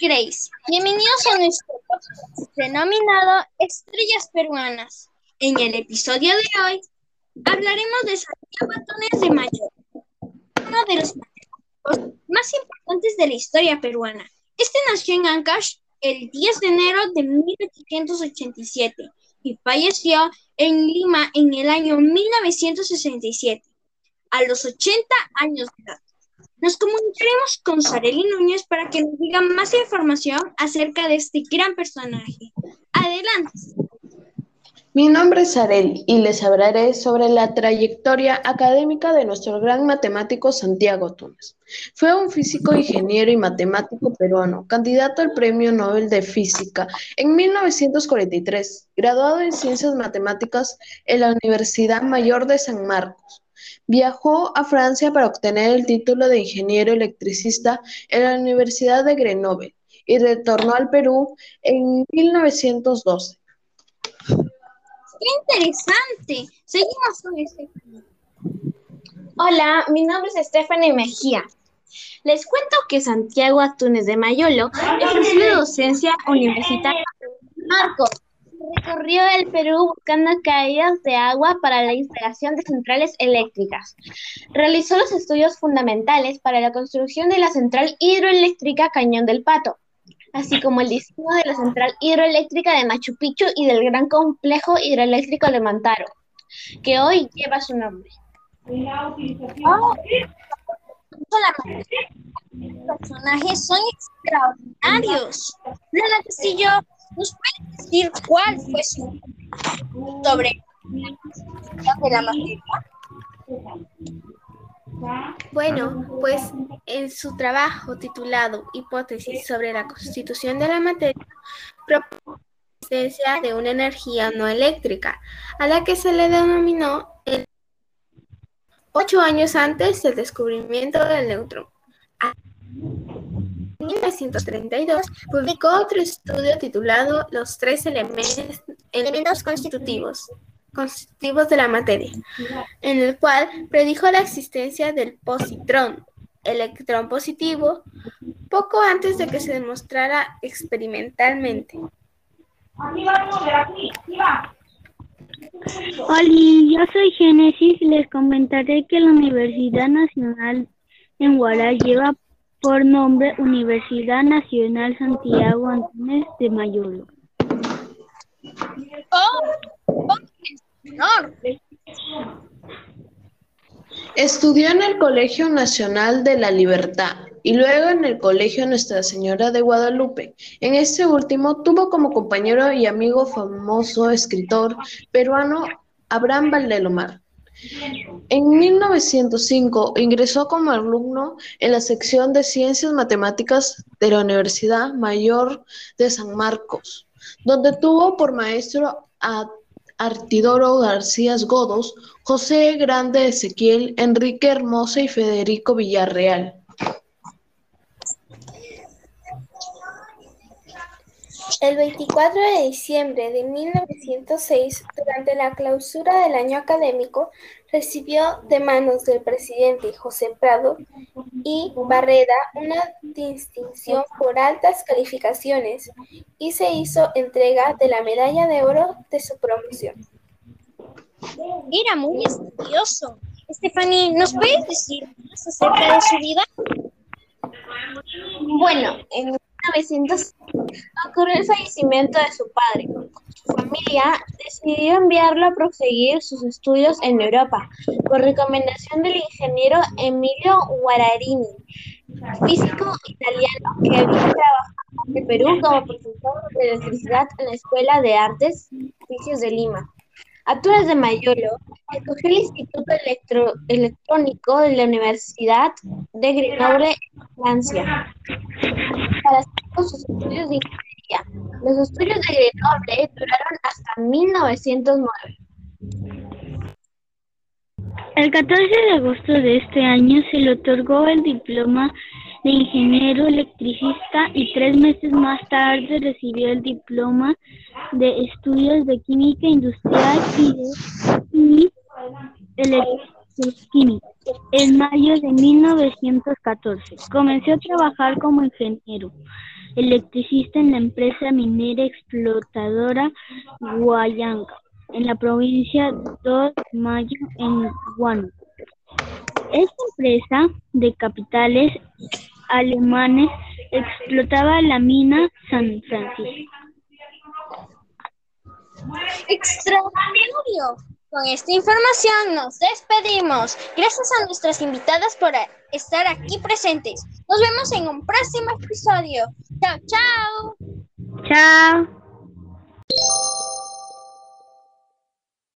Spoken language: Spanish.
2006. Bienvenidos a nuestro podcast denominado Estrellas Peruanas. En el episodio de hoy hablaremos de Santiago Atunes de Mayor, uno de los matemáticos más importantes de la historia peruana. Este nació en Ancash el 10 de enero de 1887 y falleció en Lima en el año 1967, a los 80 años de edad. Nos comunicaremos con Sareli Núñez para que nos diga más información acerca de este gran personaje. Adelante. Mi nombre es Sareli y les hablaré sobre la trayectoria académica de nuestro gran matemático Santiago Túnez. Fue un físico, ingeniero y matemático peruano, candidato al Premio Nobel de Física en 1943, graduado en Ciencias Matemáticas en la Universidad Mayor de San Marcos. Viajó a Francia para obtener el título de ingeniero electricista en la Universidad de Grenoble y retornó al Perú en 1912. ¡Qué interesante! Seguimos con Stephanie. Hola, mi nombre es Stephanie Mejía. Les cuento que Santiago Atunes de Mayolo ejerció docencia universitaria en Marcos Recorrió el Perú buscando caídas de agua para la instalación de centrales eléctricas. Realizó los estudios fundamentales para la construcción de la central hidroeléctrica Cañón del Pato, así como el diseño de la central hidroeléctrica de Machu Picchu y del gran complejo hidroeléctrico de Mantaro, que hoy lleva su nombre. Oh, los personajes son extraordinarios. Lola Castillo ¿Nos puede decir cuál fue su sobre de la materia? Bueno, pues en su trabajo titulado Hipótesis sobre la constitución de la materia, propone la existencia de una energía no eléctrica, a la que se le denominó el ocho años antes del descubrimiento del neutrón. 1932 publicó otro estudio titulado Los tres elementos, constitutivos, de la materia, en el cual predijo la existencia del positrón, electrón positivo, poco antes de que se demostrara experimentalmente. Hola, yo soy Génesis y les comentaré que la Universidad Nacional en Guara lleva por nombre Universidad Nacional Santiago Antúnez de Mayolo. Oh, Estudió en el Colegio Nacional de la Libertad y luego en el Colegio Nuestra Señora de Guadalupe. En este último tuvo como compañero y amigo famoso escritor peruano Abraham Valdelomar. En 1905 ingresó como alumno en la sección de Ciencias Matemáticas de la Universidad Mayor de San Marcos, donde tuvo por maestro a Artidoro García Godos, José Grande Ezequiel, Enrique Hermosa y Federico Villarreal. El 24 de diciembre de 1906, durante la clausura del año académico, recibió de manos del presidente José Prado y Barreda una distinción por altas calificaciones y se hizo entrega de la medalla de oro de su promoción. Era muy estudioso. Stephanie, ¿nos puedes decir más acerca de su vida? Bueno, en 1900 ocurrió el fallecimiento de su padre. Su familia decidió enviarlo a proseguir sus estudios en Europa, por recomendación del ingeniero Emilio Guararini, físico italiano que había trabajado en Perú como profesor de electricidad en la Escuela de Artes y Oficios de Lima. Túnez de Mayolo escogió el Instituto Electrónico de la Universidad de Grenoble, Francia, para hacer sus estudios de ingeniería. Los estudios de Grenoble duraron hasta 1909. El 14 de agosto de este año se le otorgó el diploma de ingeniero electricista y tres meses más tarde recibió el diploma de estudios de química industrial y de petroquímica en mayo de 1914. Comenzó a trabajar como ingeniero electricista en la empresa minera explotadora Guayanca, en la provincia 2 Mayo, en Guano. Esta empresa de capitales alemanes explotaba la mina San Francisco. Extraordinario. Con esta información nos despedimos. Gracias a nuestras invitadas por estar aquí presentes. Nos vemos en un próximo episodio. Chao, chao. Chao.